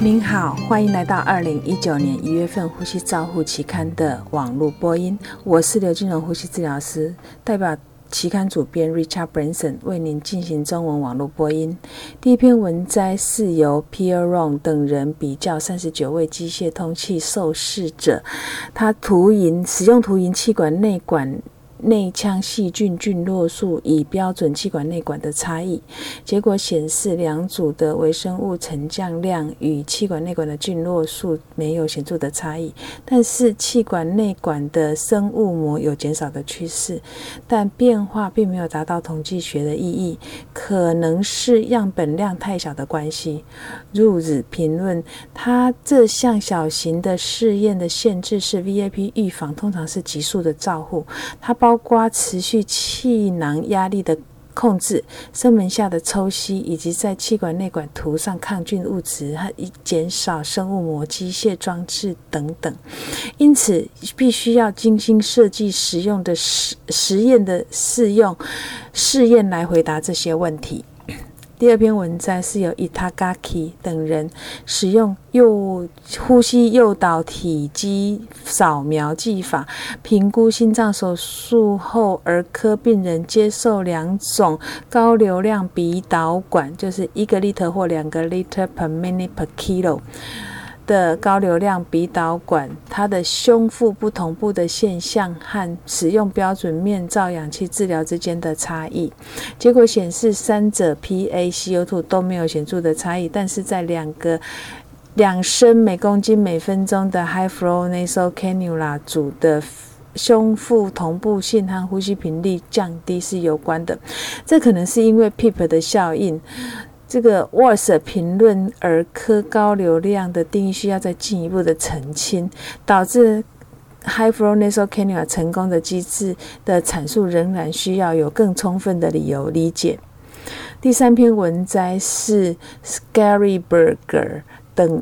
您好，欢迎来到二零一九年一月份《呼吸照护》期刊的网络播音。我是刘金荣呼吸治疗师，代表期刊主编 Richard Branson 为您进行中文网络播音。第一篇文摘是由 Pierre Ron 等人比较三十九位机械通气受试者，他图银使用图银气管内管。内腔细菌菌落数与标准气管内管的差异，结果显示两组的微生物沉降量与气管内管的菌落数没有显著的差异，但是气管内管的生物膜有减少的趋势，但变化并没有达到统计学的意义，可能是样本量太小的关系。入日评论，他这项小型的试验的限制是 VIP 预防通常是急速的照护，它包。包括持续气囊压力的控制、声门下的抽吸，以及在气管内管涂上抗菌物质和减少生物膜机械装置等等。因此，必须要精心设计实用的实实验的试用试验来回答这些问题。第二篇文章是由 Itagaki 等人使用诱呼吸诱导体积扫描技法，评估心脏手术后儿科病人接受两种高流量鼻导管，就是一个 liter 或两个 liter per minute per kilo。的高流量鼻导管，它的胸腹不同步的现象和使用标准面罩氧气治疗之间的差异，结果显示三者 PaCO2 都没有显著的差异，但是在两个两升每公斤每分钟的 High Flow Nasal Cannula 组的胸腹同步性和呼吸频率降低是有关的，这可能是因为 PEEP 的效应。这个 Wars 评论儿科高流量的定义需要再进一步的澄清，导致 High Flow Nasal Cannula 成功的机制的阐述仍然需要有更充分的理由理解。第三篇文摘是 Scaryberger 等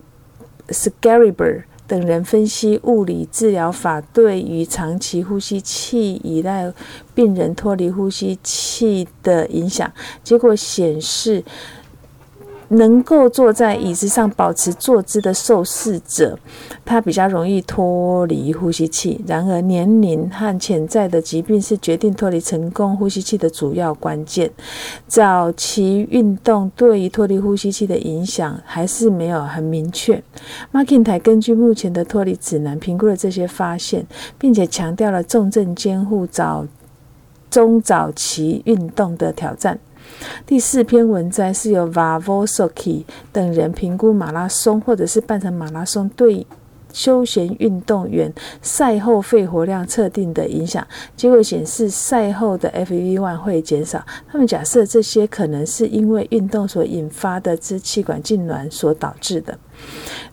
Scaryber 等人分析物理治疗法对于长期呼吸器依赖病人脱离呼吸器的影响，结果显示。能够坐在椅子上保持坐姿的受试者，他比较容易脱离呼吸器。然而，年龄和潜在的疾病是决定脱离成功呼吸器的主要关键。早期运动对于脱离呼吸器的影响还是没有很明确。马肯台根据目前的脱离指南评估了这些发现，并且强调了重症监护早中早期运动的挑战。第四篇文章是由 Vavosoki 等人评估马拉松或者是半程马拉松对休闲运动员赛后肺活量测定的影响。结果显示，赛后的 FEV1 会减少。他们假设这些可能是因为运动所引发的支气管痉挛所导致的。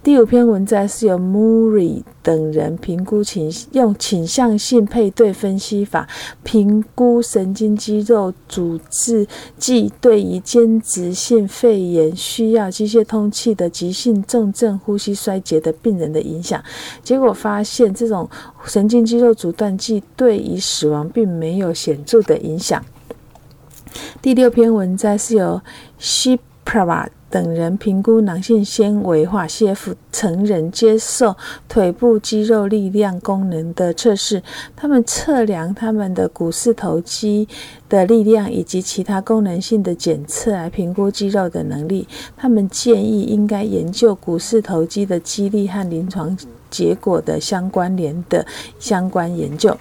第五篇文章是由 Murray 等人评估倾用倾向性配对分析法评估神经肌肉阻滞剂对于间质性肺炎需要机械通气的急性重症呼吸衰竭的病人的影响。结果发现，这种神经肌肉阻断剂对于死亡并没有显著的影响。第六篇文章是由 Shipra。等人评估囊性纤维化 （CF） 成人接受腿部肌肉力量功能的测试，他们测量他们的股四头肌的力量以及其他功能性的检测来评估肌肉的能力。他们建议应该研究股四头肌的肌力和临床结果的相关联的相关研究。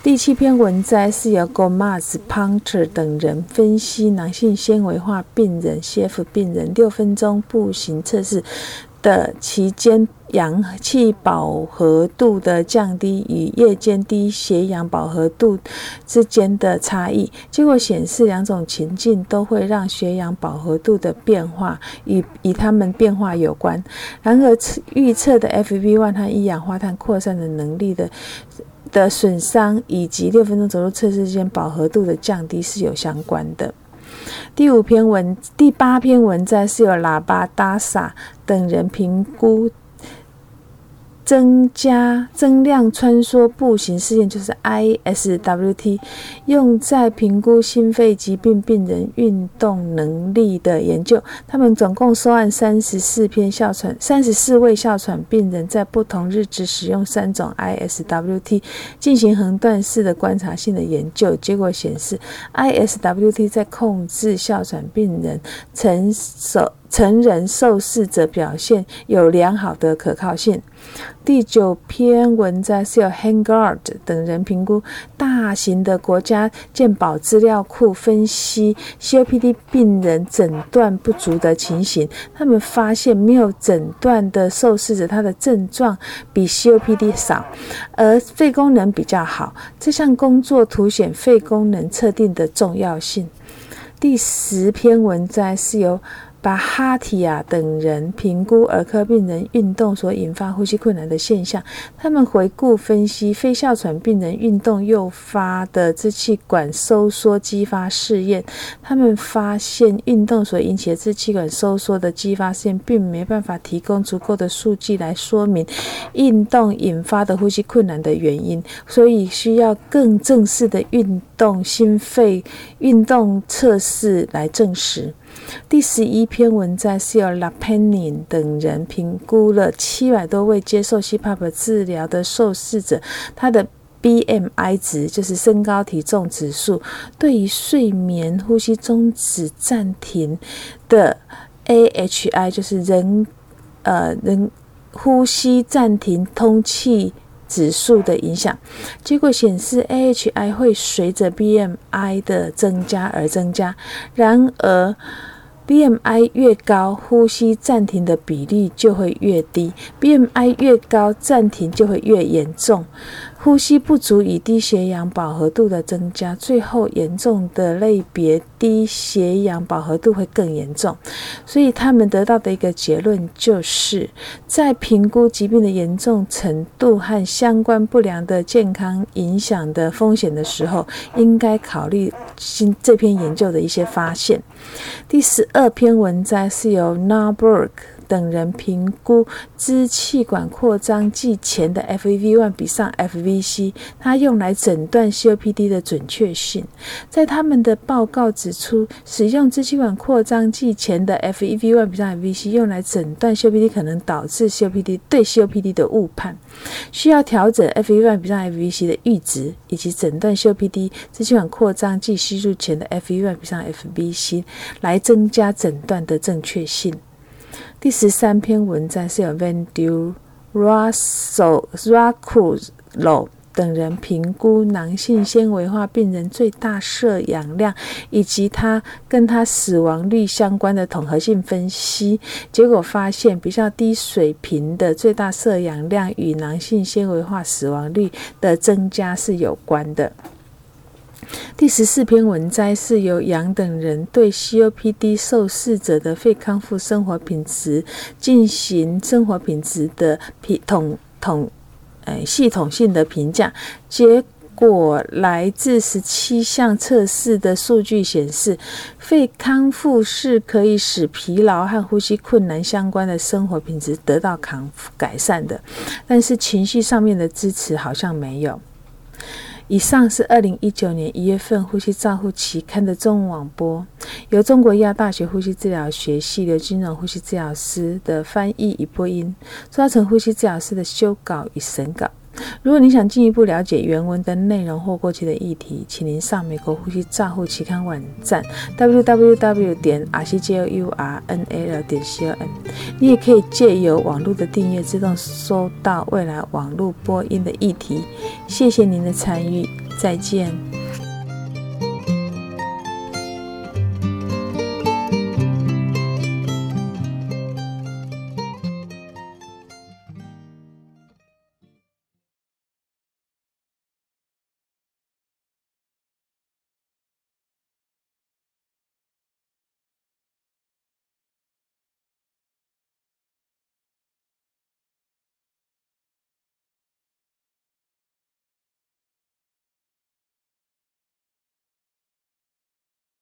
第七篇文摘是由 Gomez、Punter 等人分析囊性纤维化病人 （CF 病人）六分钟步行测试的期间氧气饱和度的降低与夜间低血氧饱和度之间的差异。结果显示，两种情境都会让血氧饱和度的变化与与它们变化有关。然而，预测的 FV1 和一氧化碳扩散的能力的。的损伤以及六分钟走路测试间饱和度的降低是有相关的。第五篇文，第八篇文章是由喇叭达萨等人评估增加增量穿梭步行试验就是 ISWT，用在评估心肺疾病病人运动能力的研究。他们总共收案三十四篇哮喘，三十四位哮喘病人在不同日子使用三种 ISWT 进行横断式的观察性的研究。结果显示，ISWT 在控制哮喘病人承受。成人受试者表现有良好的可靠性。第九篇文章是由 Hangard 等人评估大型的国家健保资料库分析 COPD 病人诊断不足的情形。他们发现没有诊断的受试者，他的症状比 COPD 少，而肺功能比较好。这项工作凸显肺功能测定的重要性。第十篇文章是由把哈提亚等人评估儿科病人运动所引发呼吸困难的现象。他们回顾分析非哮喘病人运动诱发的支气管收缩激发试验。他们发现运动所引起的支气管收缩的激发试验，并没办法提供足够的数据来说明运动引发的呼吸困难的原因，所以需要更正式的运动心肺运动测试来证实。第十一篇文章是由 Lapenin 等人评估了七百多位接受 CPAP 治疗的受试者，他的 BMI 值就是身高体重指数，对于睡眠呼吸中止暂停的 AHI 就是人呃人呼吸暂停通气指数的影响。结果显示，AHI 会随着 BMI 的增加而增加，然而。BMI 越高，呼吸暂停的比例就会越低；BMI 越高，暂停就会越严重。呼吸不足以低血氧饱和度的增加，最后严重的类别低血氧饱和度会更严重。所以他们得到的一个结论就是，在评估疾病的严重程度和相关不良的健康影响的风险的时候，应该考虑新这篇研究的一些发现。第十二篇文章是由 Narberg。等人评估支气管扩张剂前的 FEV1 比上 FVC，它用来诊断 COPD 的准确性。在他们的报告指出，使用支气管扩张剂前的 FEV1 比上 FVC 用来诊断 COPD 可能导致 COPD 对 COPD 的误判，需要调整 FEV1 比上 FVC 的阈值，以及诊断 COPD 支气管扩张剂吸入前的 FEV1 比上 FVC 来增加诊断的正确性。第十三篇文章是由 Van Du Russell Raculo 等人评估囊性纤维化病人最大摄氧量以及他跟他死亡率相关的统合性分析，结果发现比较低水平的最大摄氧量与囊性纤维化死亡率的增加是有关的。第十四篇文摘是由杨等人对 COPD 受试者的肺康复生活品质进行生活品质的统统呃系统性的评价。结果来自十七项测试的数据显示，肺康复是可以使疲劳和呼吸困难相关的生活品质得到康改善的，但是情绪上面的支持好像没有。以上是二零一九年一月份《呼吸照护期刊》的中文网播，由中国医药大学呼吸治疗学系刘金荣呼吸治疗师的翻译与播音，抓成呼吸治疗师的修稿与审稿。如果你想进一步了解原文的内容或过去的议题，请您上美国呼吸账户期刊网站 www 点 r c j o u r n a l 点 c o m。你也可以借由网络的订阅，自动收到未来网络播音的议题。谢谢您的参与，再见。